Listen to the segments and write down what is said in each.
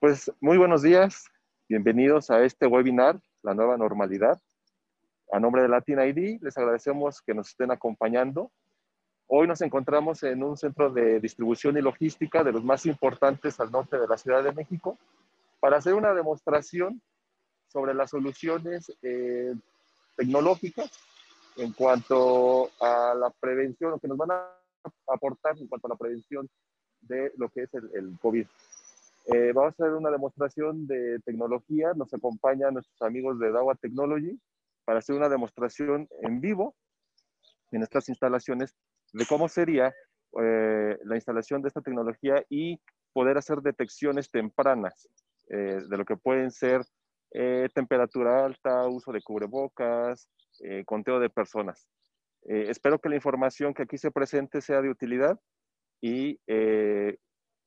Pues muy buenos días, bienvenidos a este webinar, La Nueva Normalidad. A nombre de Latin ID, les agradecemos que nos estén acompañando. Hoy nos encontramos en un centro de distribución y logística de los más importantes al norte de la Ciudad de México para hacer una demostración sobre las soluciones eh, tecnológicas en cuanto a la prevención, lo que nos van a aportar en cuanto a la prevención de lo que es el, el COVID. Eh, vamos a hacer una demostración de tecnología. Nos acompañan nuestros amigos de Dawa Technology para hacer una demostración en vivo en estas instalaciones de cómo sería eh, la instalación de esta tecnología y poder hacer detecciones tempranas eh, de lo que pueden ser temperatura alta, uso de cubrebocas, conteo de personas. espero que la información que aquí se presente sea de utilidad y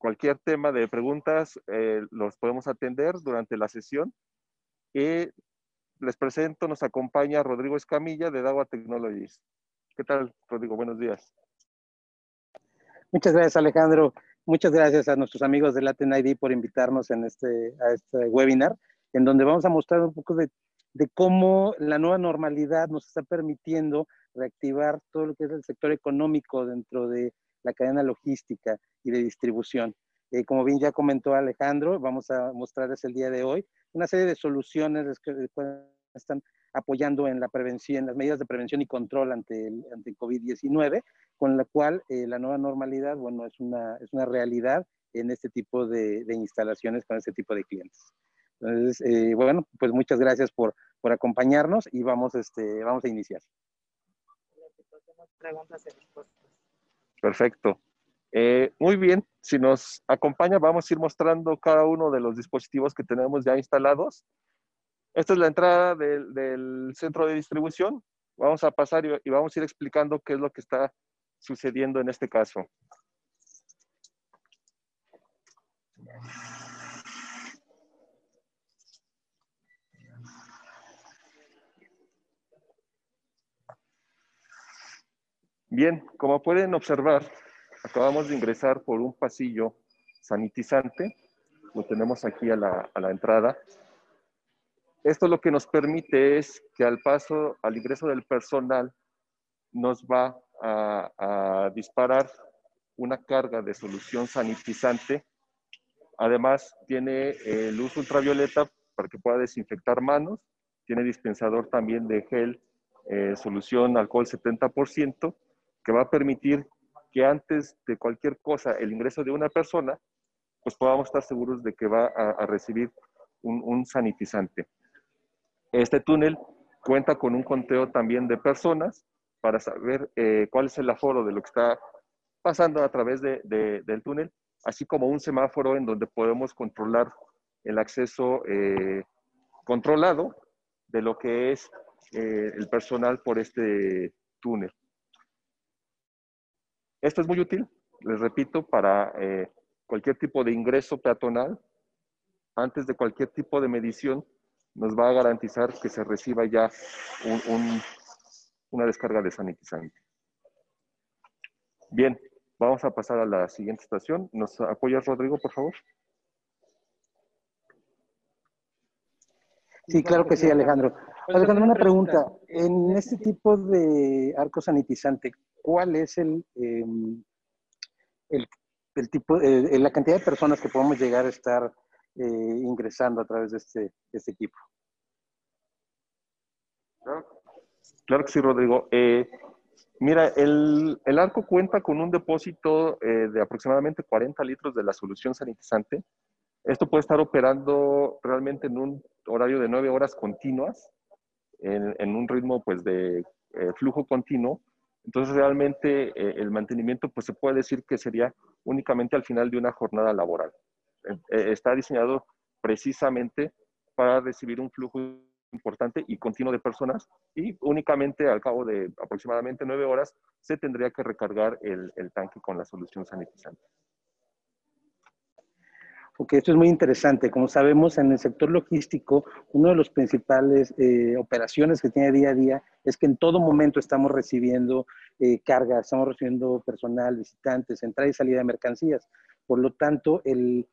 cualquier tema de preguntas eh, los podemos atender durante la sesión. Y les presento, nos acompaña Rodrigo Escamilla de Dawa Technologies. ¿Qué tal, Rodrigo? Buenos días. Muchas gracias, Alejandro. Muchas gracias a nuestros amigos de Latin ID por invitarnos en este, a este webinar, en donde vamos a mostrar un poco de, de cómo la nueva normalidad nos está permitiendo reactivar todo lo que es el sector económico dentro de la cadena logística y de distribución. Eh, como bien ya comentó Alejandro, vamos a mostrarles el día de hoy una serie de soluciones que están apoyando en la prevención, en las medidas de prevención y control ante el, ante COVID-19, con la cual eh, la nueva normalidad, bueno, es una, es una realidad en este tipo de, de instalaciones con este tipo de clientes. Entonces, eh, bueno, pues muchas gracias por, por acompañarnos y vamos, este, vamos a iniciar. Preguntas. Perfecto. Eh, muy bien, si nos acompaña, vamos a ir mostrando cada uno de los dispositivos que tenemos ya instalados. Esta es la entrada del, centro de distribución. Vamos a pasar y, vamos a ir explicando qué es lo que está sucediendo en este caso. Bien, como pueden observar, acabamos de ingresar por un pasillo sanitizante. Lo tenemos aquí a la, entrada. Esto lo que nos permite es que al paso, al ingreso del personal, nos va a, a disparar una carga de solución sanitizante. Además, tiene el luz ultravioleta para que pueda desinfectar manos. Tiene dispensador también de gel, eh, solución alcohol 70% que va a permitir que antes de cualquier cosa, el ingreso de una persona, pues podamos estar seguros de que va a, recibir un, sanitizante. Este túnel cuenta con un conteo también de personas para saber eh, cuál es el aforo de lo que está pasando a través del túnel, así como un semáforo en donde podemos controlar el acceso eh, controlado de lo que es eh, el personal por este túnel. Esto es muy útil, les repito, para eh, cualquier tipo de ingreso peatonal. Antes de cualquier tipo de medición, nos va a garantizar que se reciba ya una descarga de sanitizante. Bien, vamos a pasar a la siguiente estación. ¿Nos apoyas, Rodrigo, por favor? Sí, claro que sí, Alejandro. Alejandro, una pregunta. En este tipo de arco sanitizante, ¿cuál es el, em, el, tipo, eh, la cantidad de personas que podemos llegar a estar eh, ingresando a través de este, este equipo? Claro que sí, Rodrigo. Eh, mira, el, el, arco cuenta con un depósito de aproximadamente 40 litros de la solución sanitizante esto puede estar operando realmente en un horario de nueve horas continuas, en, un ritmo pues de eh, flujo continuo. Entonces realmente eh, el mantenimiento pues se puede decir que sería únicamente al final de una jornada laboral. Eh, está diseñado precisamente para recibir un flujo importante y continuo de personas y únicamente al cabo de aproximadamente nueve horas se tendría que recargar el tanque con la solución sanitizante porque esto es muy interesante. Como sabemos, en el sector logístico, una de las principales eh, operaciones que tiene día a día es que en todo momento estamos recibiendo eh, cargas, estamos recibiendo personal, visitantes, entrada y salida de mercancías. Por lo tanto, el,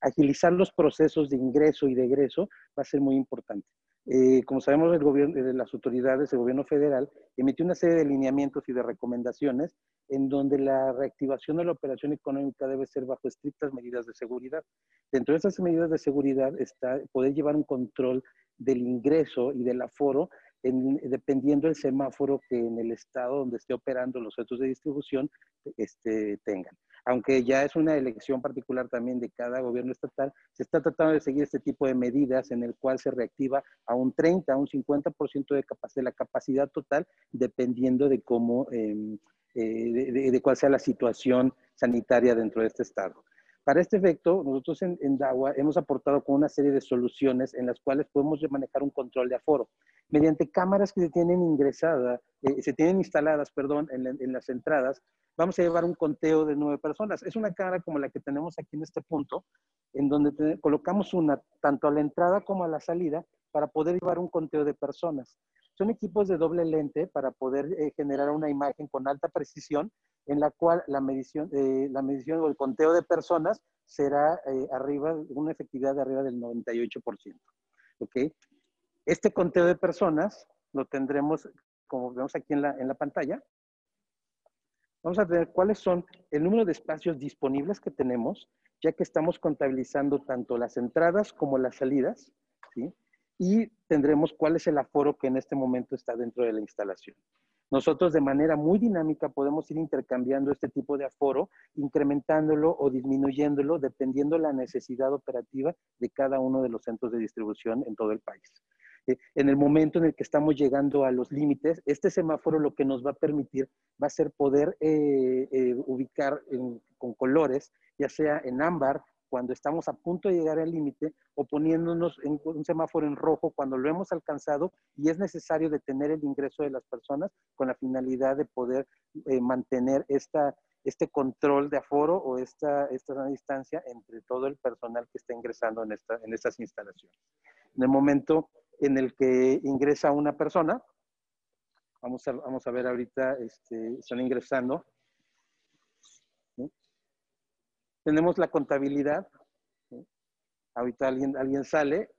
agilizar los procesos de ingreso y de egreso va a ser muy importante. Eh, como sabemos, el gobierno, eh, las autoridades, el gobierno federal, emitió una serie de lineamientos y de recomendaciones en donde la reactivación de la operación económica debe ser bajo estrictas medidas de seguridad. Dentro de esas medidas de seguridad está poder llevar un control del ingreso y del aforo dependiendo del semáforo que en el estado donde esté operando los centros de distribución este, tengan aunque ya es una elección particular también de cada gobierno estatal, se está tratando de seguir este tipo de medidas en el cual se reactiva a un 30, a un 50% de, de la capacidad total, dependiendo de cómo, em, eh, de, cuál sea la situación sanitaria dentro de este estado. Para este efecto, nosotros en, en, DAWA hemos aportado con una serie de soluciones en las cuales podemos manejar un control de aforo. Mediante cámaras que se tienen ingresadas, eh, se tienen instaladas, perdón, en, en, las entradas, vamos a llevar un conteo de nueve personas. Es una cámara como la que tenemos aquí en este punto, en donde colocamos una tanto a la entrada como a la salida para poder llevar un conteo de personas. Son equipos de doble lente para poder eh, generar una imagen con alta precisión en la cual la medición, eh, la medición o el conteo de personas será eh, arriba, una efectividad de arriba del 98%. ¿Ok? Este conteo de personas lo tendremos, como vemos aquí en la, en la pantalla, Vamos a ver cuáles son el número de espacios disponibles que tenemos, ya que estamos contabilizando tanto las entradas como las salidas, ¿sí? Y tendremos cuál es el aforo que en este momento está dentro de la instalación. Nosotros de manera muy dinámica podemos ir intercambiando este tipo de aforo, incrementándolo o disminuyéndolo dependiendo la necesidad operativa de cada uno de los centros de distribución en todo el país. Eh, en el momento en el que estamos llegando a los límites, este semáforo lo que nos va a permitir va a ser poder eh, eh, ubicar con colores, ya sea en ámbar, cuando estamos a punto de llegar al límite, o poniéndonos en un semáforo en rojo cuando lo hemos alcanzado y es necesario detener el ingreso de las personas con la finalidad de poder mantener esta, este control de aforo o esta, esta distancia entre todo el personal que está ingresando en, esta, en estas instalaciones. En el momento en el que ingresa una persona. Vamos a, vamos a ver ahorita, este, están ingresando. Tenemos la contabilidad. Ahorita alguien, alguien sale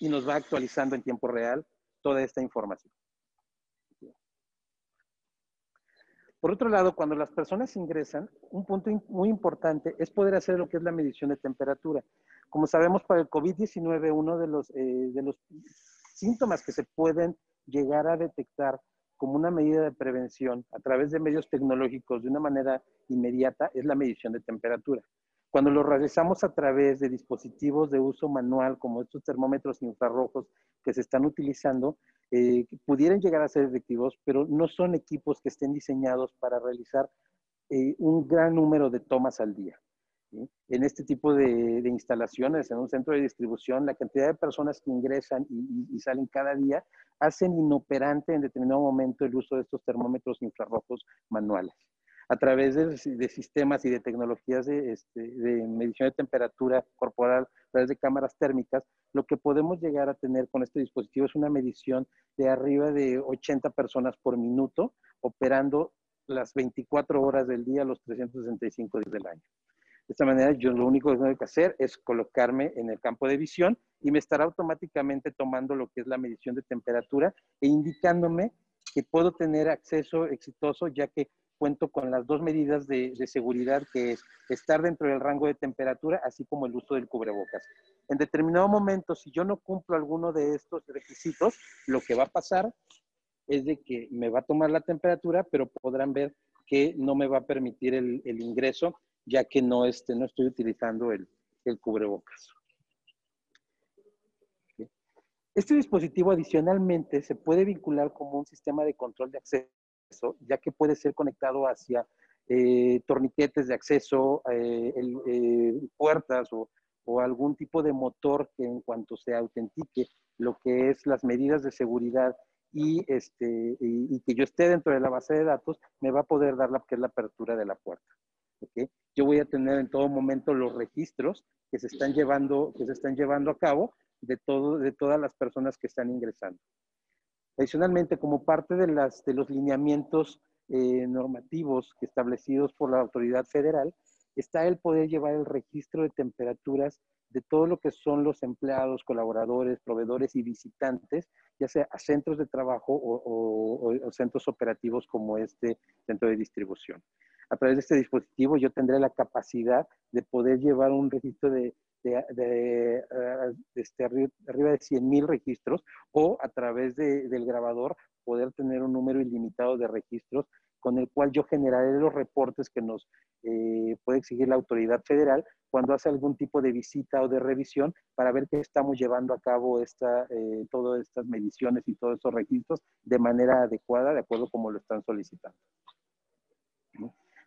y nos va actualizando en tiempo real toda esta información. Por otro lado, cuando las personas ingresan, un punto muy importante es poder hacer lo que es la medición de temperatura. Como sabemos, para el COVID-19, uno de los, eh, de los síntomas que se pueden llegar a detectar como una medida de prevención a través de medios tecnológicos de una manera inmediata es la medición de temperatura. Cuando lo realizamos a través de dispositivos de uso manual, como estos termómetros infrarrojos que se están utilizando, eh, pudieran llegar a ser efectivos, pero no son equipos que estén diseñados para realizar eh, un gran número de tomas al día. En este tipo de, instalaciones, en un centro de distribución, la cantidad de personas que ingresan y, salen cada día hacen inoperante en determinado momento el uso de estos termómetros infrarrojos manuales. A través de, sistemas y de tecnologías este, de, medición de temperatura corporal, a través de cámaras térmicas, lo que podemos llegar a tener con este dispositivo es una medición de arriba de 80 personas por minuto, operando las 24 horas del día, los 365 días del año. De esta manera, yo lo único que tengo que hacer es colocarme en el campo de visión y me estará automáticamente tomando lo que es la medición de temperatura e indicándome que puedo tener acceso exitoso ya que cuento con las dos medidas de, seguridad que es estar dentro del rango de temperatura, así como el uso del cubrebocas. En determinado momento, si yo no cumplo alguno de estos requisitos, lo que va a pasar es de que me va a tomar la temperatura, pero podrán ver que no me va a permitir el, el ingreso ya que no, este, no estoy utilizando el, el cubrebocas. Este dispositivo adicionalmente se puede vincular como un sistema de control de acceso, ya que puede ser conectado hacia eh, torniquetes de acceso, eh, eh, puertas o, algún tipo de motor que en cuanto se autentique lo que es las medidas de seguridad y, este, y, que yo esté dentro de la base de datos, me va a poder dar la que es la apertura de la puerta. Yo voy a tener en todo momento los registros que se están llevando, que se están llevando a cabo de, todo, de todas las personas que están ingresando. Adicionalmente, como parte de, las, de los lineamientos eh, normativos establecidos por la autoridad federal, está el poder llevar el registro de temperaturas de todo lo que son los empleados, colaboradores, proveedores y visitantes, ya sea a centros de trabajo o, centros operativos como este centro de distribución. A través de este dispositivo yo tendré la capacidad de poder llevar un registro de, de, eh, este, arriba de 100.000 registros o a través del grabador poder tener un número ilimitado de registros con el cual yo generaré los reportes que nos eh, puede exigir la autoridad federal cuando hace algún tipo de visita o de revisión para ver que estamos llevando a cabo esta, eh, todas estas mediciones y todos estos registros de manera adecuada, de acuerdo como lo están solicitando.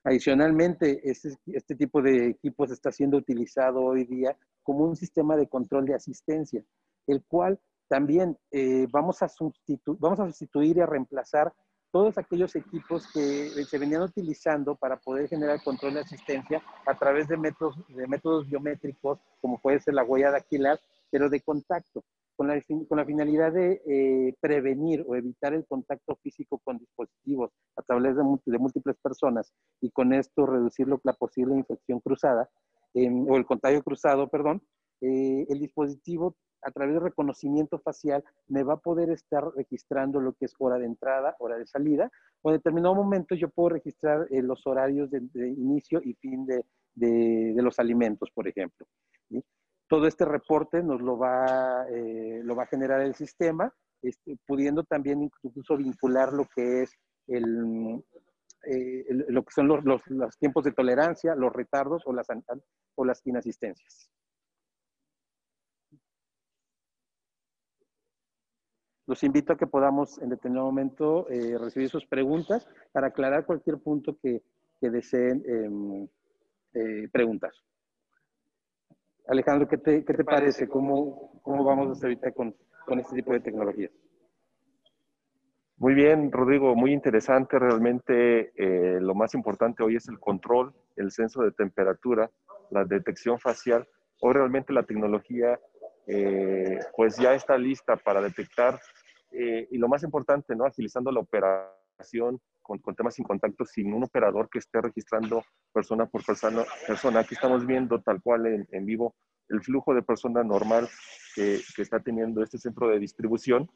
Adicionalmente, este, este tipo de equipos está siendo utilizado hoy día como un sistema de control de asistencia, el cual también eh, vamos, a sustituir y a reemplazar todos aquellos equipos que se venían utilizando para poder generar control de asistencia a través de métodos, de métodos biométricos, como puede ser la huella dactilar, pero de contacto, con la, con la finalidad de eh, prevenir o evitar el contacto físico con dispositivos a través de, de múltiples personas y con esto reducir la posible infección cruzada, o el contagio cruzado, perdón, eh, el dispositivo a través de reconocimiento facial me va a poder estar registrando lo que es hora de entrada, hora de salida, o en determinado momento yo puedo registrar eh, los horarios de, inicio y fin de, los alimentos, por ejemplo. Todo este reporte nos lo va, eh, lo va a generar el sistema, este, pudiendo también incluso vincular lo que es el, eh, lo que son los, los, tiempos de tolerancia, los retardos o las, o las inasistencias. Los invito a que podamos en determinado momento eh, recibir sus preguntas para aclarar cualquier punto que, deseen em, preguntar. Alejandro, ¿qué te, parece? ¿Cómo, ¿Cómo, vamos hasta ahorita con, con este tipo de tecnologías? Muy bien, Rodrigo, muy interesante. Realmente eh, lo más importante hoy es el control, el censo de temperatura, la detección facial. Hoy realmente la tecnología pues ya está lista para detectar eh, y lo más importante, ¿no? Agilizando la operación con, con, temas sin contacto, sin un operador que esté registrando persona por persona. persona. Aquí estamos viendo tal cual en, en vivo el flujo de persona normal que, que, está teniendo este centro de distribución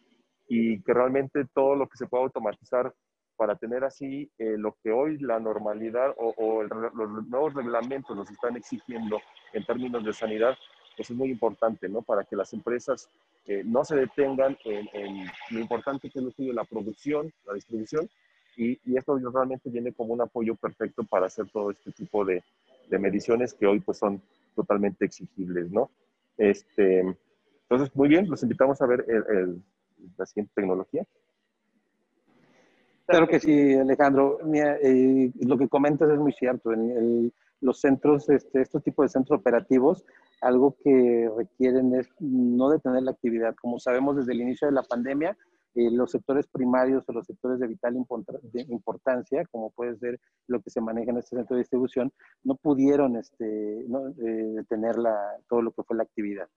y que realmente todo lo que se pueda automatizar para tener así eh, lo que hoy la normalidad o, o los nuevos reglamentos nos están exigiendo en términos de sanidad, pues es muy importante, ¿no? Para que las empresas eh, no se detengan en, lo importante que es lo la producción, la distribución, y, esto realmente viene como un apoyo perfecto para hacer todo este tipo de, mediciones que hoy pues son totalmente exigibles, ¿no? Este, entonces, muy bien, los invitamos a ver el, la siguiente tecnología. Claro que sí, Alejandro. Eh, lo que comentas es muy cierto. En los centros, este, estos tipos de centros operativos, algo que requieren es no detener la actividad. Como sabemos desde el inicio de la pandemia, eh, los sectores primarios o los sectores de vital importancia, como puede ser lo que se maneja en este centro de distribución, no pudieron este, no, eh, detener la, todo lo que fue la actividad.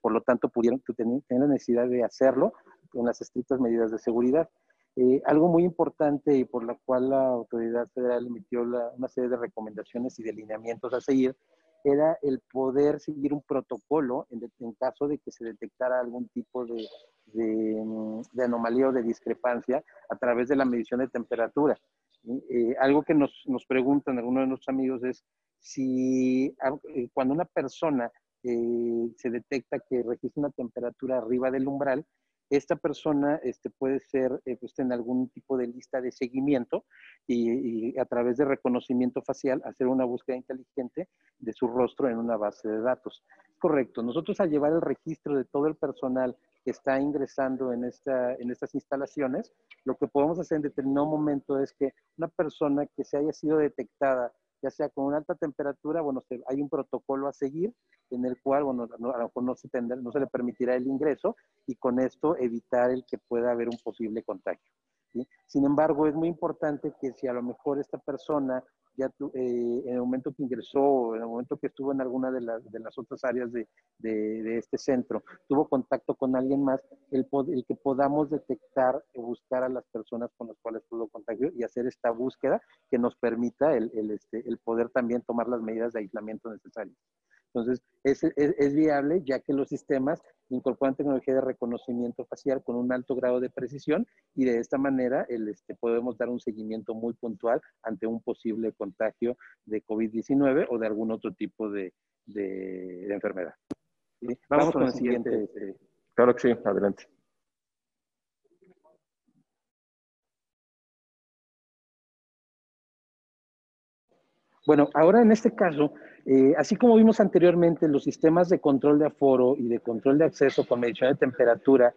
Por lo tanto, pudieron tener la necesidad de hacerlo con las estrictas medidas de seguridad. Eh, algo muy importante y por la cual la autoridad federal emitió una serie de recomendaciones y de lineamientos a seguir era el poder seguir un protocolo en, caso de que se detectara algún tipo de, mm, de, anomalía o de discrepancia a través de la medición de temperatura. Eh, algo que nos, nos, preguntan algunos de nuestros amigos es si eh, cuando una persona eh, se detecta que registra una temperatura arriba del umbral, esta persona este, puede ser eh, pues, en algún tipo de lista de seguimiento y, a través de reconocimiento facial hacer una búsqueda inteligente de su rostro en una base de datos. Correcto. Nosotros al llevar el registro de todo el personal que está ingresando en, en estas instalaciones, lo que podemos hacer en determinado momento es que una persona que se haya sido detectada ya sea con una alta temperatura, bueno, hay un protocolo a seguir en el cual, bueno, a lo mejor no se, no se le permitirá el ingreso y con esto evitar el que pueda haber un posible contagio. Sin embargo, es muy importante que si a lo mejor esta persona ya eh, en el momento que ingresó, en el momento que estuvo en alguna de, de las otras áreas de, este centro, tuvo contacto con alguien más, el, el, que podamos detectar o buscar a las personas con las cuales tuvo contacto y hacer esta búsqueda que nos permita el, el, este, el poder también tomar las medidas de aislamiento necesarias. Entonces, es, es, viable ya que los sistemas incorporan tecnología de reconocimiento facial con un alto grado de precisión y de esta manera el, este, podemos dar un seguimiento muy puntual ante un posible contagio de COVID-19 o de algún otro tipo de, de, enfermedad. Vamos, con el siguiente. Este, claro que sí, adelante. Bueno, ahora en este caso, eh, así como vimos anteriormente, los sistemas de control de aforo y de control de acceso con medición de temperatura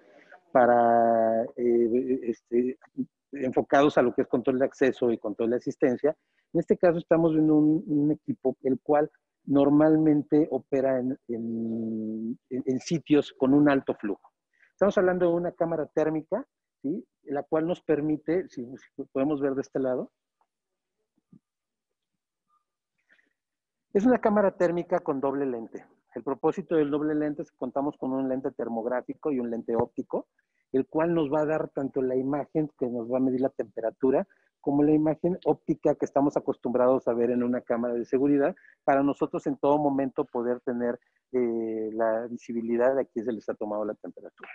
para eh, este, enfocados a lo que es control de acceso y control de asistencia, en este caso estamos viendo un, equipo el cual normalmente opera en, sitios con un alto flujo. Estamos hablando de una cámara térmica, ¿sí? la cual nos permite, si podemos ver de este lado, Es una cámara térmica con doble lente. El propósito del doble lente es que contamos con un lente termográfico y un lente óptico, el cual nos va a dar tanto la imagen que nos va a medir la temperatura, como la imagen óptica que estamos acostumbrados a ver en una cámara de seguridad, para nosotros en todo momento poder tener eh, la visibilidad de aquí se les ha tomado la temperatura.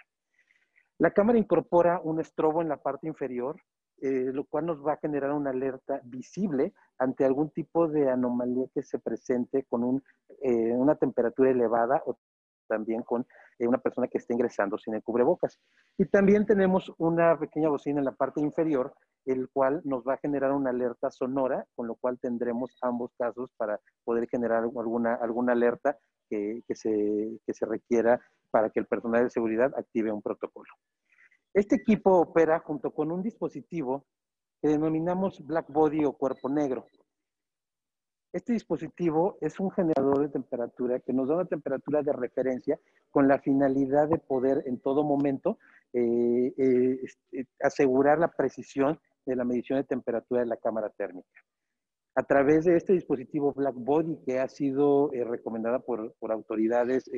La cámara incorpora un estrobo en la parte inferior eh, lo cual nos va a generar una alerta visible ante algún tipo de anomalía que se presente con eh, una temperatura elevada o también con eh, una persona que esté ingresando sin el cubrebocas. Y también tenemos una pequeña bocina en la parte inferior, el cual nos va a generar una alerta sonora, con lo cual tendremos ambos casos para poder generar alguna, alguna alerta que, se, que se requiera para que el personal de seguridad active un protocolo. Este equipo opera junto con un dispositivo que denominamos black body o cuerpo negro. Este dispositivo es un generador de temperatura que nos da una temperatura de referencia con la finalidad de poder en todo momento eh, eh, este, asegurar la precisión de la medición de temperatura de la cámara térmica. A través de este dispositivo Black Body que ha sido eh, recomendada por, por autoridades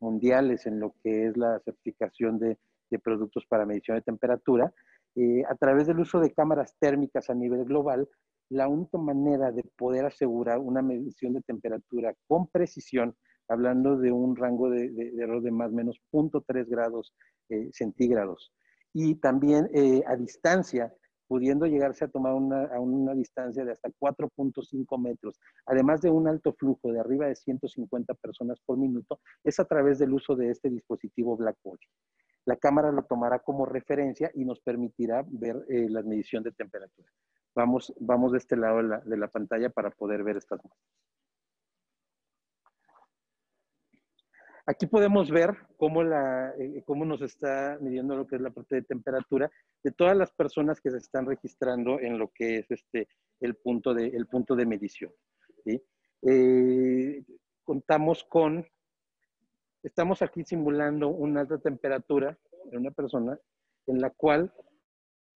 mundiales en lo que es la certificación de de productos para medición de temperatura, eh, a través del uso de cámaras térmicas a nivel global, la única manera de poder asegurar una medición de temperatura con precisión, hablando de un rango de, error de más o menos 0.3 grados eh, centígrados, y también eh, a distancia, pudiendo llegarse a tomar una, a una distancia de hasta 4.5 metros, además de un alto flujo de arriba de 150 personas por minuto, es a través del uso de este dispositivo Blackboard la cámara lo tomará como referencia y nos permitirá ver eh, la medición de temperatura. Vamos, vamos de este lado de la, pantalla para poder ver estas muestras. Aquí podemos ver cómo, la, eh, cómo nos está midiendo lo que es la parte de temperatura de todas las personas que se están registrando en lo que es este, el, punto de, el punto de medición. Eh, contamos con estamos aquí simulando una alta temperatura en una persona en la cual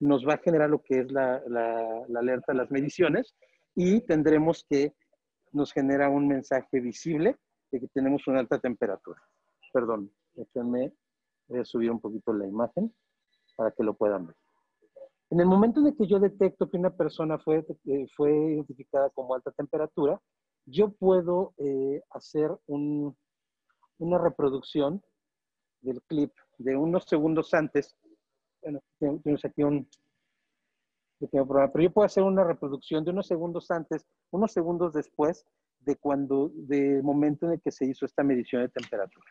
nos va a generar lo que es la, la, la alerta, las mediciones, y tendremos que nos genera un mensaje visible de que tenemos una alta temperatura. Perdón, déjenme voy a subir un poquito la imagen para que lo puedan ver. En el momento en que yo detecto que una persona fue, eh, fue identificada como alta temperatura, yo puedo eh, hacer un, una reproducción del clip de unos segundos antes. Bueno, tenemos aquí un pequeño programa, pero yo puedo hacer una reproducción de unos segundos antes, unos segundos después de cuando, del momento en el que se hizo esta medición de temperatura.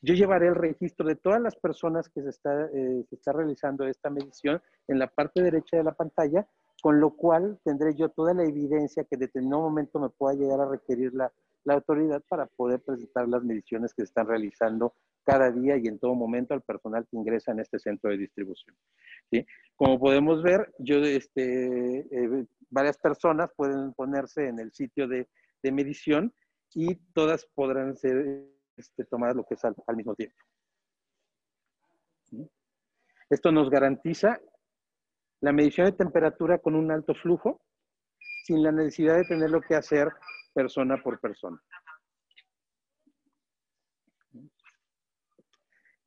Yo llevaré el registro de todas las personas que se está, eh, se está realizando esta medición en la parte derecha de la pantalla, con lo cual tendré yo toda la evidencia que de determinado momento me pueda llegar a requerir la, autoridad para poder presentar las mediciones que se están realizando cada día y en todo momento al personal que ingresa en este centro de distribución. ¿sí? Como podemos ver, yo, este, eh, varias personas pueden ponerse en el sitio de, medición y todas podrán ser este, tomadas lo que es al mismo tiempo. Esto nos garantiza la medición de temperatura con un alto flujo, sin la necesidad de tenerlo que hacer persona por persona.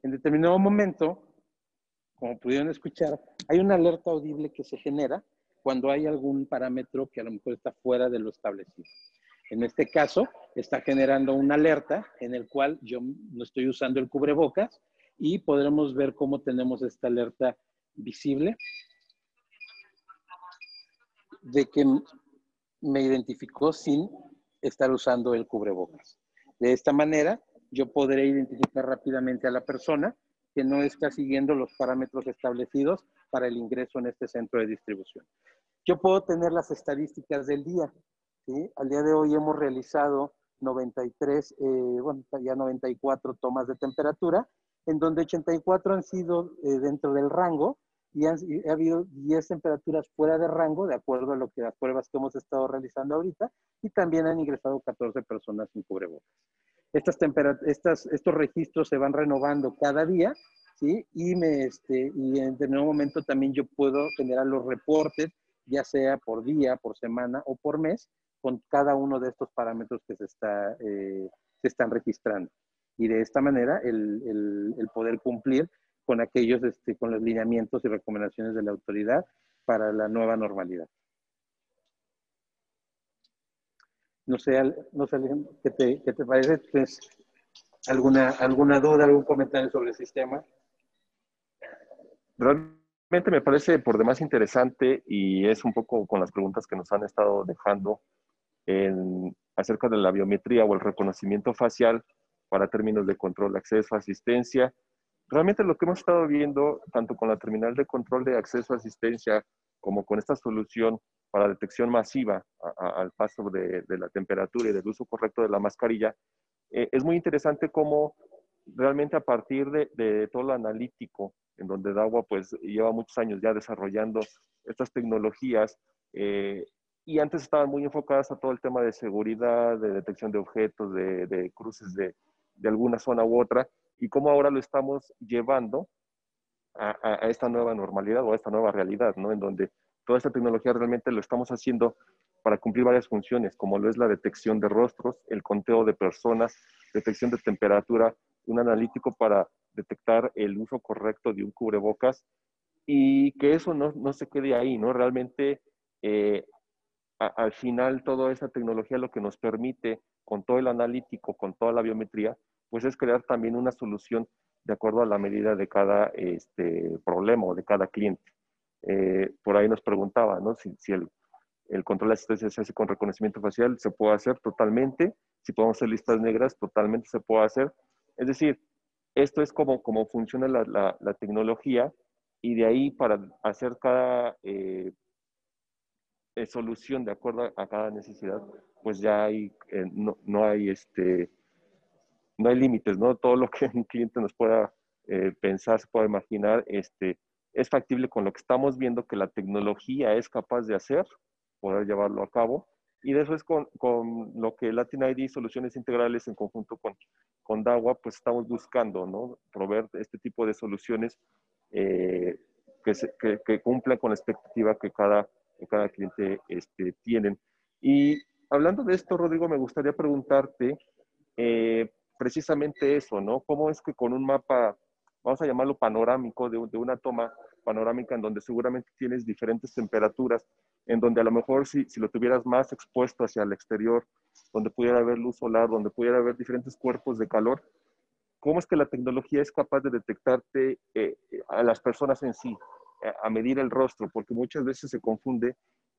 En determinado momento, como pudieron escuchar, hay una alerta audible que se genera cuando hay algún parámetro que a lo mejor está fuera de lo establecido. En este caso, está generando una alerta en el cual yo no estoy usando el cubrebocas y podremos ver cómo tenemos esta alerta visible de que me identificó sin estar usando el cubrebocas. De esta manera, yo podré identificar rápidamente a la persona que no está siguiendo los parámetros establecidos para el ingreso en este centro de distribución. Yo puedo tener las estadísticas del día. ¿sí? Al día de hoy hemos realizado 93, eh, bueno, ya 94 tomas de temperatura, en donde 84 han sido eh, dentro del rango y, ha habido 10 temperaturas fuera de rango, de acuerdo a lo que las pruebas que hemos estado realizando ahorita, y también han ingresado 14 personas sin cubrebocas. Estas estas, estos registros se van renovando cada día, ¿sí? Y, me, este, y en determinado momento también yo puedo generar los reportes, ya sea por día, por semana o por mes, con cada uno de estos parámetros que se, está, eh, se están registrando. Y de esta manera el, el, el poder cumplir con aquellos, este, con los lineamientos y recomendaciones de la autoridad para la nueva normalidad. No sé, no sé ¿qué, te, ¿qué te parece? ¿Tienes alguna, alguna duda, algún comentario sobre el sistema? Realmente me parece por demás interesante y es un poco con las preguntas que nos han estado dejando en, acerca de la biometría o el reconocimiento facial para términos de control, acceso, asistencia realmente lo que hemos estado viendo, tanto con la terminal de control de acceso a asistencia como con esta solución para detección masiva al paso de, la temperatura y del uso correcto de la mascarilla, eh, es muy interesante cómo realmente a partir de, todo lo analítico, en donde DAWA pues lleva muchos años ya desarrollando estas tecnologías, eh, y antes estaban muy enfocadas a todo el tema de seguridad, de detección de objetos, de, de cruces de, de alguna zona u otra, y cómo ahora lo estamos llevando a, esta nueva normalidad o a esta nueva realidad, ¿no? En donde toda esta tecnología realmente lo estamos haciendo para cumplir varias funciones, como lo es la detección de rostros, el conteo de personas, detección de temperatura, un analítico para detectar el uso correcto de un cubrebocas y que eso no, no se quede ahí, ¿no? Realmente eh, al final toda esa tecnología lo que nos permite, con todo el analítico, con toda la biometría, pues es crear también una solución de acuerdo a la medida de cada este, problema o de cada cliente. Eh, por ahí nos preguntaba, ¿no? Si, el, control de asistencia se hace con reconocimiento facial, se puede hacer totalmente. Si podemos hacer listas negras, totalmente se puede hacer. Es decir, esto es como, como funciona la, la, la tecnología y de ahí para hacer cada eh, eh, solución de acuerdo a, cada necesidad, pues ya hay, no, no, hay este, no hay límites, ¿no? Todo lo que un cliente nos pueda eh, pensar, se pueda imaginar, este, es factible con lo que estamos viendo que la tecnología es capaz de hacer, poder llevarlo a cabo. Y de eso es con, con lo que Latin ID Soluciones Integrales en conjunto con, con DAWA, pues estamos buscando, ¿no? Proveer este tipo de soluciones eh, que, que, cumplan con la expectativa que cada, cada cliente este, tienen. Y hablando de esto, Rodrigo, me gustaría preguntarte, eh, precisamente eso, ¿no? ¿Cómo es que con un mapa, vamos a llamarlo panorámico, de, una toma panorámica en donde seguramente tienes diferentes temperaturas, en donde a lo mejor si, lo tuvieras más expuesto hacia el exterior, donde pudiera haber luz solar, donde pudiera haber diferentes cuerpos de calor, ¿cómo es que la tecnología es capaz de detectarte eh, a las personas en sí, a medir el rostro? Porque muchas veces se confunde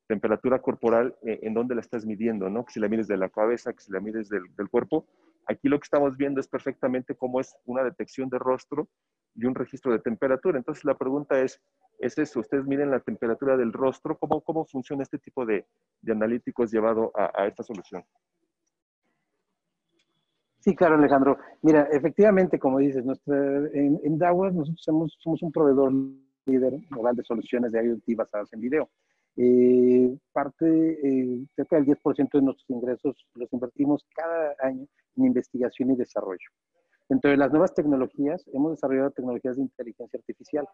temperatura corporal eh, en donde la estás midiendo, ¿no? Que si la mides de la cabeza, que si la mides del cuerpo, Aquí lo que estamos viendo es perfectamente cómo es una detección de rostro y un registro de temperatura. Entonces la pregunta es, ¿es eso? ¿Ustedes miden la temperatura del rostro? ¿Cómo, cómo funciona este tipo de, de analíticos llevado a, esta solución? Sí, claro, Alejandro. Mira, efectivamente, como dices, nuestra, en, en nosotros somos, somos un proveedor líder global de soluciones de IoT basadas en video. Eh, parte, cerca del 10% de nuestros ingresos los invertimos cada año en investigación y desarrollo. Dentro de las nuevas tecnologías, hemos desarrollado tecnologías de inteligencia artificial,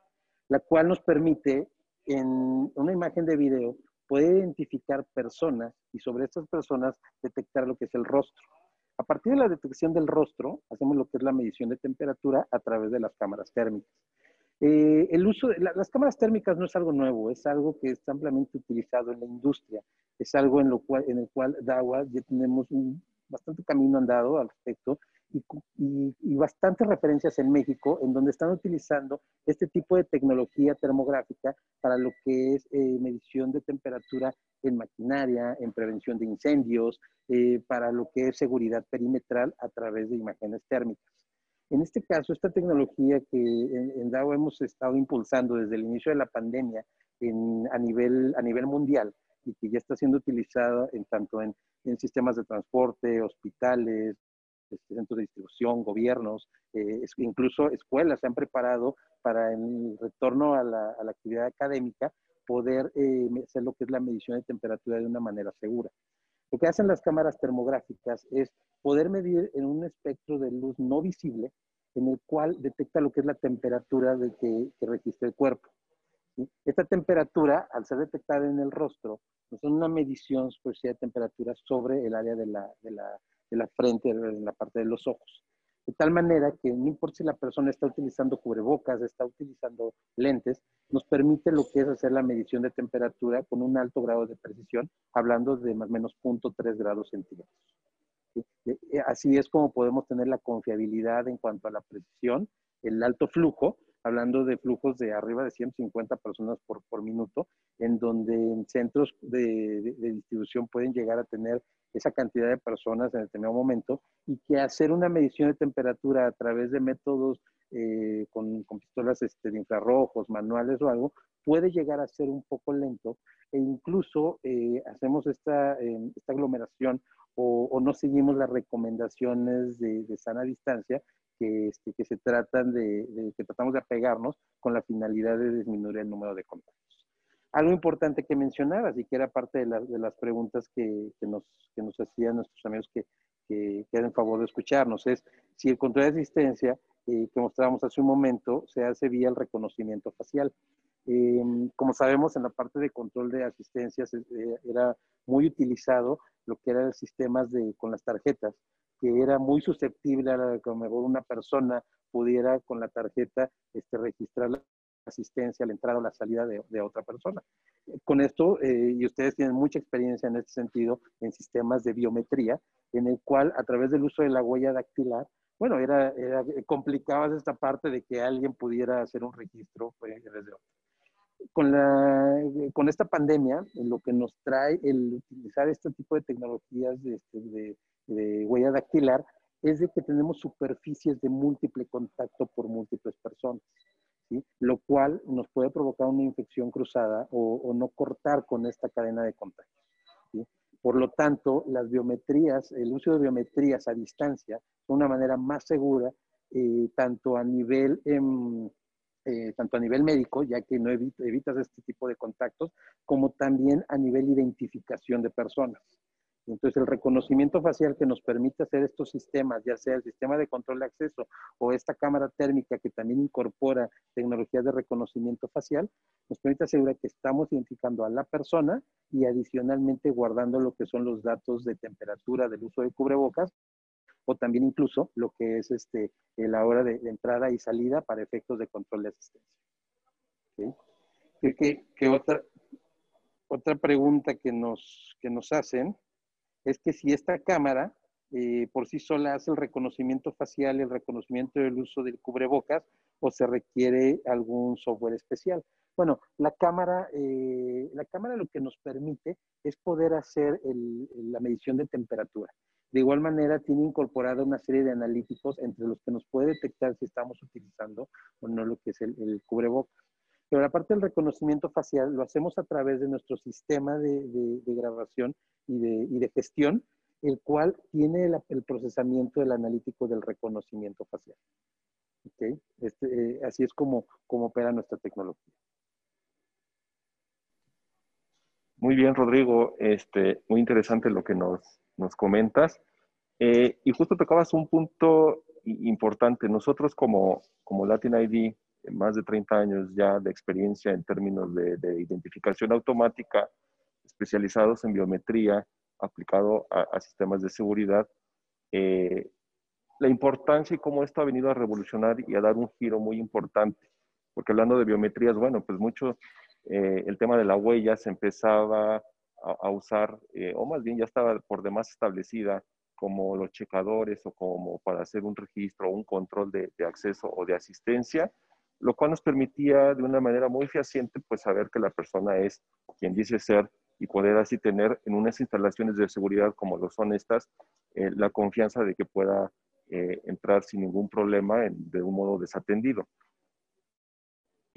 la cual nos permite en una imagen de video poder identificar personas y sobre estas personas detectar lo que es el rostro. A partir de la detección del rostro, hacemos lo que es la medición de temperatura a través de las cámaras térmicas. Eh, el uso de las cámaras térmicas no es algo nuevo, es algo que está ampliamente utilizado en la industria, es algo en, lo cual, en el cual DAWA ya tenemos un bastante camino andado al respecto y, bastantes referencias en México en donde están utilizando este tipo de tecnología termográfica para lo que es eh, medición de temperatura en maquinaria, en prevención de incendios, eh, para lo que es seguridad perimetral a través de imágenes térmicas. En este caso, esta tecnología que en, DAO hemos estado impulsando desde el inicio de la pandemia a, nivel, a nivel mundial y que ya está siendo utilizada en tanto en, en sistemas de transporte, hospitales, este, centros de distribución, gobiernos, eh, incluso escuelas se han preparado para en el retorno a la, actividad académica poder eh, hacer lo que es la medición de temperatura de una manera segura. Lo que hacen las cámaras termográficas es poder medir en un espectro de luz no visible en el cual detecta lo que es la temperatura de que, registra el cuerpo. Esta temperatura, al ser detectada en el rostro, es una medición pues, de temperatura sobre el área de la, de la de la frente, en la parte de los ojos. De tal manera que no importa si la persona está utilizando cubrebocas, está utilizando lentes, nos permite lo que es hacer la medición de temperatura con un alto grado de precisión, hablando de más o menos 0.3 grados centígrados. Así es como podemos tener la confiabilidad en cuanto a la precisión, el alto flujo, hablando de flujos de arriba de 150 personas por, por minuto, en donde en centros de, de distribución pueden llegar a tener esa cantidad de personas en determinado momento y que hacer una medición de temperatura a través de métodos eh, con, pistolas este, de infrarrojos, manuales o algo, puede llegar a ser un poco lento e incluso eh, hacemos esta, em, esta aglomeración o, no seguimos las recomendaciones de, sana distancia que, este, que se tratan de, de, que tratamos de apegarnos con la finalidad de disminuir el número de contactos. Algo importante que mencionabas y que era parte de, de las preguntas que, que, nos, que nos hacían nuestros amigos que, que, que en favor de escucharnos es si el control de asistencia eh, que mostrábamos hace un momento se hace vía el reconocimiento facial. Em, como sabemos, en la parte de control de asistencia eh, era muy utilizado lo que eran sistemas de, con las tarjetas, que era muy susceptible a que mejor una persona pudiera con la tarjeta este, registrar la asistencia a la entrada o la salida de, otra persona. Con esto, eh, y ustedes tienen mucha experiencia en este sentido en sistemas de biometría, en el cual a través del uso de la huella dactilar, bueno, era, era complicabas esta parte de que alguien pudiera hacer un registro pues, desde Con, la, con esta pandemia, lo que nos trae el utilizar este tipo de tecnologías de, este, de, de huella dactilar es de que tenemos superficies de múltiple contacto por múltiples personas lo cual nos puede provocar una infección cruzada o, no cortar con esta cadena de contagios. Por lo tanto, las biometrías, el uso de biometrías a distancia, es una manera más segura, eh, tanto, a nivel, em, eh, tanto a nivel médico, ya que no evitas este tipo de contactos, como también a nivel identificación de personas. Entonces, el reconocimiento facial que nos permite hacer estos sistemas, ya sea el sistema de control de acceso o esta cámara térmica que también incorpora tecnologías de reconocimiento facial, nos permite asegurar que estamos identificando a la persona y adicionalmente guardando lo que son los datos de temperatura del uso de cubrebocas o también incluso lo que es este, la hora de, entrada y salida para efectos de control de asistencia. ¿Qué, otra, otra pregunta que nos, que nos hacen es que si esta cámara eh, por sí sola hace el reconocimiento facial, el reconocimiento del uso del cubrebocas, o se requiere algún software especial. Bueno, la cámara, eh, la cámara lo que nos permite es poder hacer la medición de temperatura. De igual manera, tiene incorporada una serie de analíticos entre los que nos puede detectar si estamos utilizando o no lo que es el, el cubrebocas. Pero la parte del reconocimiento facial lo hacemos a través de nuestro sistema de, grabación y de, gestión, el cual tiene el procesamiento del analítico del reconocimiento facial. Este, eh, así es como, como opera nuestra tecnología. Muy bien, Rodrigo. Este, muy interesante lo que nos, nos comentas. Eh, y justo tocabas un punto importante. Nosotros como, como Latin ID más de 30 años ya de experiencia en términos de, identificación automática especializados en biometría aplicado a, sistemas de seguridad, eh, la importancia y cómo esto ha venido a revolucionar y a dar un giro muy importante. Porque hablando de biometrías, bueno, pues mucho eh, el tema de la huella se empezaba a, usar, eh, o más bien ya estaba por demás establecida como los checadores o como para hacer un registro o un control de, acceso o de asistencia, lo cual nos permitía de una manera muy fehaciente pues saber que la persona es quien dice ser y poder así tener en unas instalaciones de seguridad como lo son estas, eh, la confianza de que pueda eh, entrar sin ningún problema de un modo desatendido.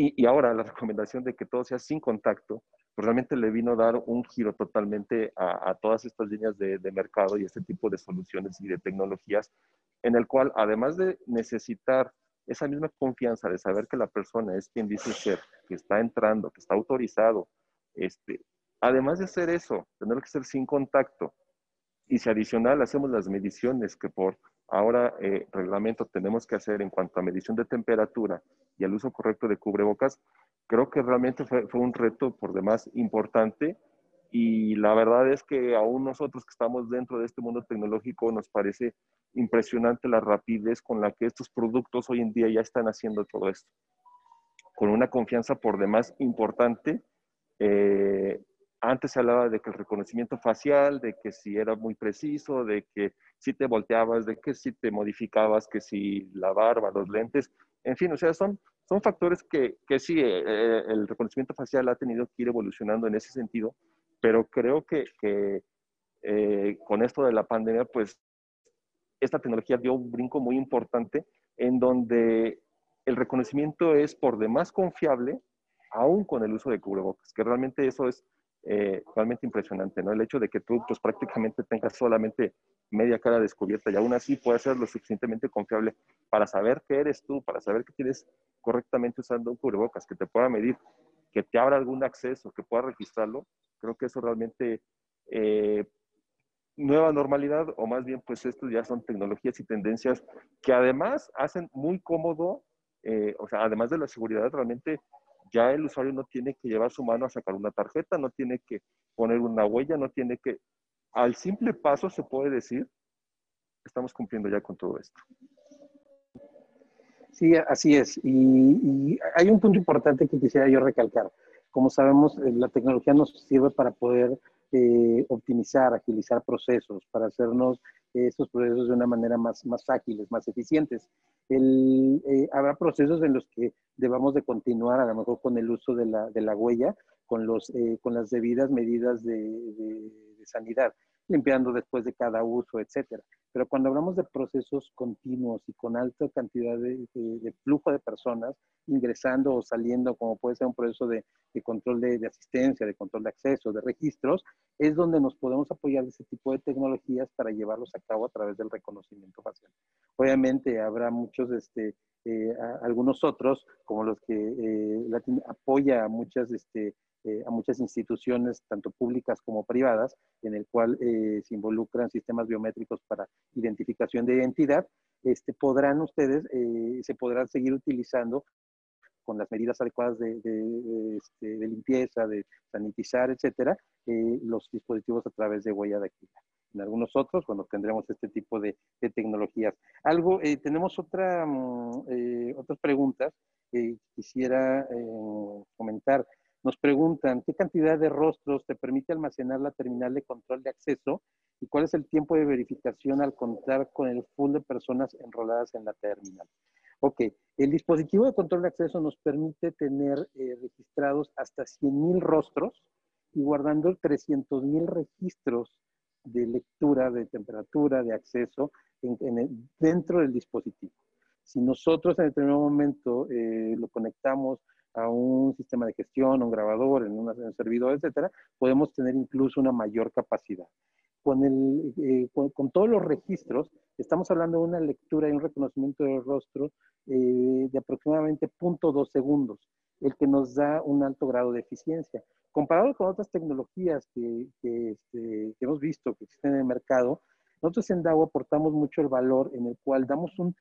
Y, ahora la recomendación de que todo sea sin contacto, pues realmente le vino a dar un giro totalmente a, todas estas líneas de, de, mercado y este tipo de soluciones y de tecnologías, en el cual además de necesitar esa misma confianza de saber que la persona es quien dice ser, que está entrando, que está autorizado, este, además de hacer eso, tener que ser sin contacto, y si adicional hacemos las mediciones que por ahora eh, reglamento tenemos que hacer en cuanto a medición de temperatura y al uso correcto de cubrebocas, creo que realmente fue, fue, un reto por demás importante y la verdad es que aún nosotros que estamos dentro de este mundo tecnológico nos parece impresionante la rapidez con la que estos productos hoy en día ya están haciendo todo esto. Con una confianza por demás importante eh, antes se hablaba de que el reconocimiento facial, de que si era muy preciso, de que si te volteabas, de que si te modificabas, que si la barba, los lentes, en fin, o sea, son, son factores que, que sí, eh, eh, el reconocimiento facial ha tenido que ir evolucionando en ese sentido, pero creo que, que eh, con esto de la pandemia, pues esta tecnología dio un brinco muy importante en donde el reconocimiento es por demás confiable, aún con el uso de cubrebocas, que realmente eso es realmente impresionante, ¿no? El hecho de que tú pues prácticamente tengas solamente media cara descubierta y aún así puede ser lo suficientemente confiable para saber qué eres tú, para saber que tienes correctamente usando un cubrebocas, que te pueda medir, que te abra algún acceso, que pueda registrarlo, creo que eso realmente eh, nueva normalidad o más bien pues esto ya son tecnologías y tendencias que además hacen muy cómodo, eh, o sea, además de la seguridad, realmente ya el usuario no tiene que llevar su mano a sacar una tarjeta, no tiene que poner una huella, no tiene que... Al simple paso se puede decir, estamos cumpliendo ya con todo esto. Sí, así es. Y, hay un punto importante que quisiera yo recalcar. Como sabemos, eh, la tecnología nos sirve para poder eh, optimizar, agilizar procesos, para hacernos estos procesos de una manera más, más ágiles, más eficientes. Eh, habrá procesos en los que debamos de continuar, a lo mejor con el uso de la, de la huella, con, los, eh, con las debidas medidas de sanidad limpiando después de cada uso, etcétera. Pero cuando hablamos de procesos continuos y con alta cantidad de, flujo de personas ingresando o saliendo, como puede ser un proceso de, control de, asistencia, de control de acceso, de registros, es donde nos podemos apoyar de ese tipo de tecnologías para llevarlos a cabo a través del reconocimiento facial. Obviamente habrá muchos, este, eh, algunos otros, como los que eh, apoya a muchas este, eh, a muchas instituciones, tanto públicas como privadas, en el cual eh, se involucran sistemas biométricos para identificación de identidad, este, podrán ustedes, eh, se podrán seguir utilizando con las medidas adecuadas de, este, limpieza, de sanitizar, etcétera, los dispositivos a través de huella dactilar. En algunos otros, bueno, tendremos este tipo de, tecnologías. Algo, tenemos otra, mm, otras preguntas que quisiera comentar. Nos preguntan, ¿qué cantidad de rostros te permite almacenar la terminal de control de acceso y cuál es el tiempo de verificación al contar con el pool de personas enroladas en la terminal? Ok, el dispositivo de control de acceso nos permite tener eh, registrados hasta 100.000 rostros y guardando 300.000 registros de lectura, de temperatura, de acceso dentro del dispositivo. Si nosotros en determinado momento eh, lo conectamos a un sistema de gestión, un grabador, en, un servidor, etcétera, podemos tener incluso una mayor capacidad. Con, el, eh, con, todos los registros, estamos hablando de una lectura y un reconocimiento del rostro eh, de aproximadamente 0.2 segundos, el que nos da un alto grado de eficiencia. Comparado con otras tecnologías que, que, este, hemos visto que existen en el mercado, nosotros en DAO aportamos mucho el valor en el cual damos un,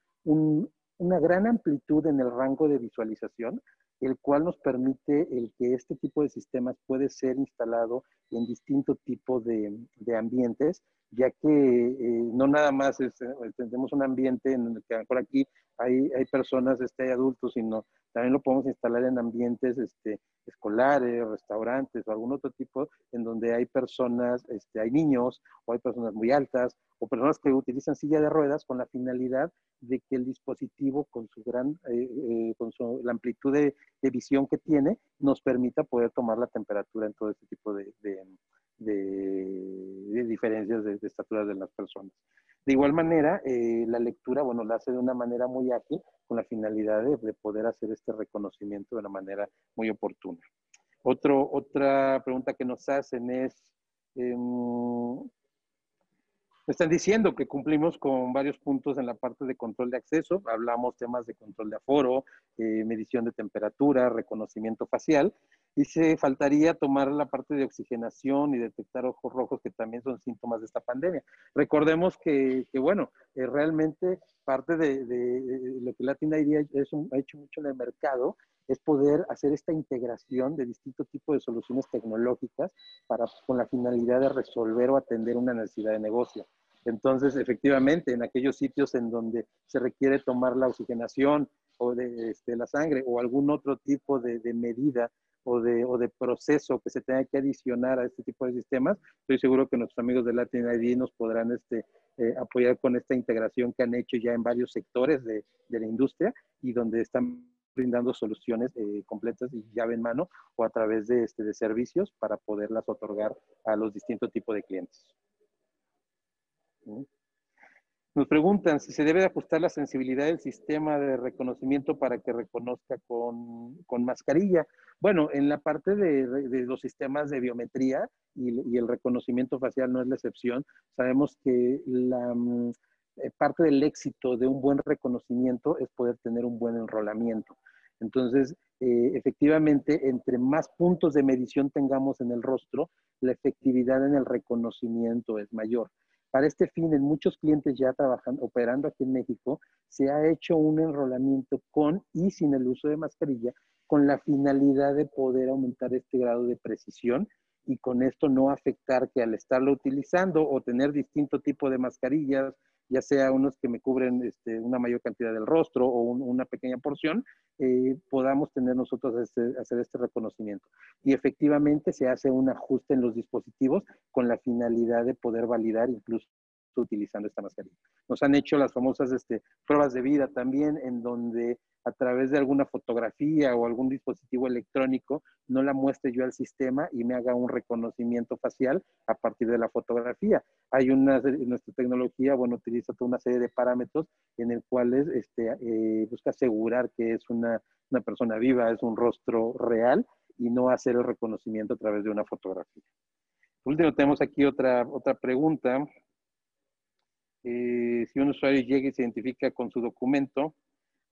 una gran amplitud en el rango de visualización, el cual nos permite el que este tipo de sistemas puede ser instalado en distinto tipo de, de ambientes, ya que eh, no nada más es, eh, tenemos un ambiente en el que por aquí hay, hay personas, este, hay adultos, sino también lo podemos instalar en ambientes este, escolares, restaurantes o algún otro tipo en donde hay personas, este, hay niños o hay personas muy altas o personas que utilizan silla de ruedas con la finalidad de que el dispositivo con su gran, eh, eh, con su, la amplitud de, visión que tiene, nos permita poder tomar la temperatura en todo este tipo de, de, de diferencias de, estatura de las personas. De igual manera, eh, la lectura, bueno, la hace de una manera muy ágil con la finalidad de, poder hacer este reconocimiento de una manera muy oportuna. Otro, otra pregunta que nos hacen es, eh, están diciendo que cumplimos con varios puntos en la parte de control de acceso. Hablamos temas de control de aforo, eh, medición de temperatura, reconocimiento facial. Se faltaría tomar la parte de oxigenación y detectar ojos rojos, que también son síntomas de esta pandemia. Recordemos que, que bueno, eh, realmente parte de, de, lo que Latin ID ha hecho mucho en el mercado es poder hacer esta integración de distintos tipos de soluciones tecnológicas para, con la finalidad de resolver o atender una necesidad de negocio. Entonces, efectivamente, en aquellos sitios en donde se requiere tomar la oxigenación o de este, la sangre o algún otro tipo de, medida o de, o de, proceso que se tenga que adicionar a este tipo de sistemas, estoy seguro que nuestros amigos de Latin ID nos podrán este, eh, apoyar con esta integración que han hecho ya en varios sectores de, de la industria y donde están brindando soluciones eh, completas y llave en mano o a través de, este, de servicios para poderlas otorgar a los distintos tipos de clientes. Nos preguntan si se debe ajustar la sensibilidad del sistema de reconocimiento para que reconozca con, con mascarilla. Bueno, en la parte de, de los sistemas de biometría y, y, el reconocimiento facial no es la excepción. Sabemos que la mm, eh, parte del éxito de un buen reconocimiento es poder tener un buen enrolamiento. Entonces, eh, efectivamente, entre más puntos de medición tengamos en el rostro, la efectividad en el reconocimiento es mayor. Para este fin, en muchos clientes ya trabajando, operando aquí en México, se ha hecho un enrolamiento con y sin el uso de mascarilla, con la finalidad de poder aumentar este grado de precisión y con esto no afectar que al estarlo utilizando o tener distinto tipo de mascarillas, ya sea unos que me cubren este, una mayor cantidad del rostro o una pequeña porción, eh, podamos tener nosotros este, hacer este reconocimiento. Y efectivamente se hace un ajuste en los dispositivos con la finalidad de poder validar incluso utilizando esta mascarilla. Nos han hecho las famosas este, pruebas de vida también, en donde a través de alguna fotografía o algún dispositivo electrónico no la muestre yo al sistema y me haga un reconocimiento facial a partir de la fotografía. Hay una, nuestra tecnología, bueno, utiliza toda una serie de parámetros en el cual este, eh, busca asegurar que es una, una persona viva, es un rostro real y no hacer el reconocimiento a través de una fotografía. Por último, tenemos aquí otra, otra pregunta. Eh, si un usuario llega y se identifica con su documento,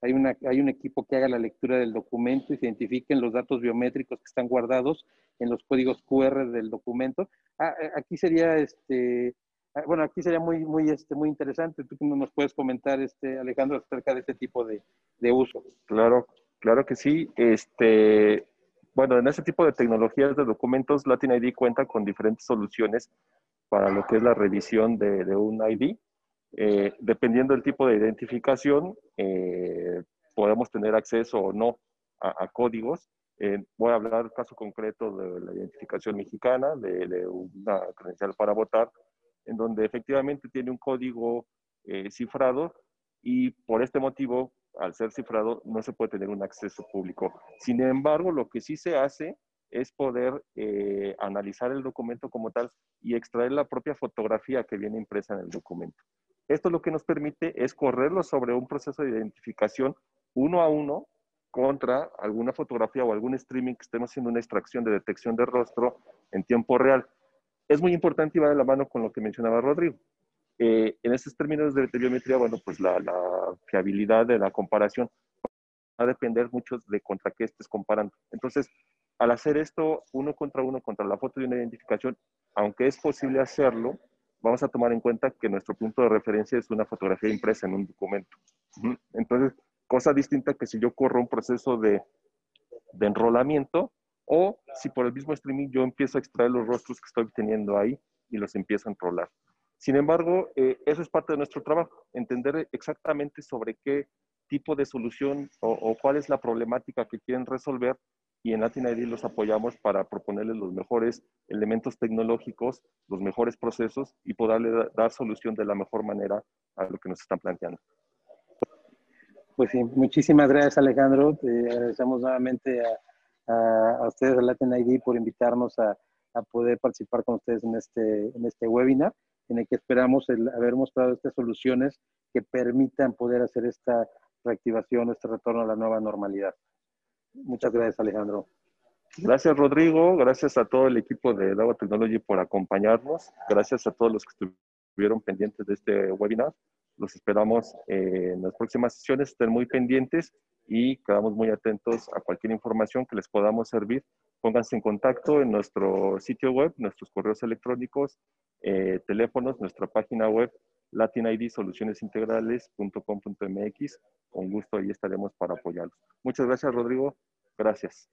hay, una, hay un equipo que haga la lectura del documento y se identifiquen los datos biométricos que están guardados en los códigos QR del documento. Ah, eh, aquí sería, este, ah, bueno, aquí sería muy, muy, este, muy interesante. ¿Tú nos puedes comentar, este, Alejandro, acerca de este tipo de, uso? Claro, claro que sí. Este, bueno, en ese tipo de tecnologías de documentos, Latin ID cuenta con diferentes soluciones para lo que es la revisión de, de un ID. Eh, dependiendo del tipo de identificación, eh, podemos tener acceso o no a, códigos. Eh, voy a hablar caso concreto de la identificación mexicana, de, una credencial para votar, en donde efectivamente tiene un código cifrado y por este motivo, al ser cifrado, no se puede tener un acceso público. Sin embargo, lo que sí se hace es poder analizar el documento como tal y extraer la propia fotografía que viene impresa en el documento. Esto lo que nos permite es correrlo sobre un proceso de identificación uno a uno contra alguna fotografía o algún streaming que estemos haciendo una extracción de detección de rostro en tiempo real. Es muy importante y va de la mano con lo que mencionaba Rodrigo. Eh, en estos términos de, biometría, bueno, pues la, la, fiabilidad de la comparación va a depender mucho de contra qué estés comparando. Entonces, al hacer esto uno contra uno, contra la foto de una identificación, aunque es posible hacerlo, vamos a tomar en cuenta que nuestro punto de referencia es una fotografía impresa en un documento. Entonces, Cosa distinta que si yo corro un proceso de, de enrolamiento o si por el mismo streaming yo empiezo a extraer los rostros que estoy teniendo ahí y los empiezo a enrolar. Sin embargo, eh, eso es parte de nuestro trabajo, entender exactamente sobre qué tipo de solución o, o, cuál es la problemática que quieren resolver y en Latin ID los apoyamos para proponerles los mejores elementos tecnológicos, los mejores procesos y poderle dar solución de la mejor manera a lo que nos están planteando. Pues sí, muchísimas gracias Alejandro. Te agradecemos nuevamente a, a, a ustedes, a Latin ID, por invitarnos a, poder participar con ustedes en este, en este webinar, en el que esperamos haber mostrado estas soluciones que permitan poder hacer esta reactivación, este retorno a la nueva normalidad. Muchas gracias, Alejandro. Gracias, Rodrigo. Gracias a todo el equipo de Dava Technology por acompañarnos. Gracias a todos los que estuvieron pendientes de este webinar. Los esperamos en las próximas sesiones. Estén muy pendientes y quedamos muy atentos a cualquier información que les podamos servir. Pónganse en contacto en nuestro sitio web, nuestros correos electrónicos, eh, teléfonos, nuestra página web latinidsolucionesintegrales.com.mx. Con gusto ahí estaremos para apoyarlos. Muchas gracias, Rodrigo. Gracias.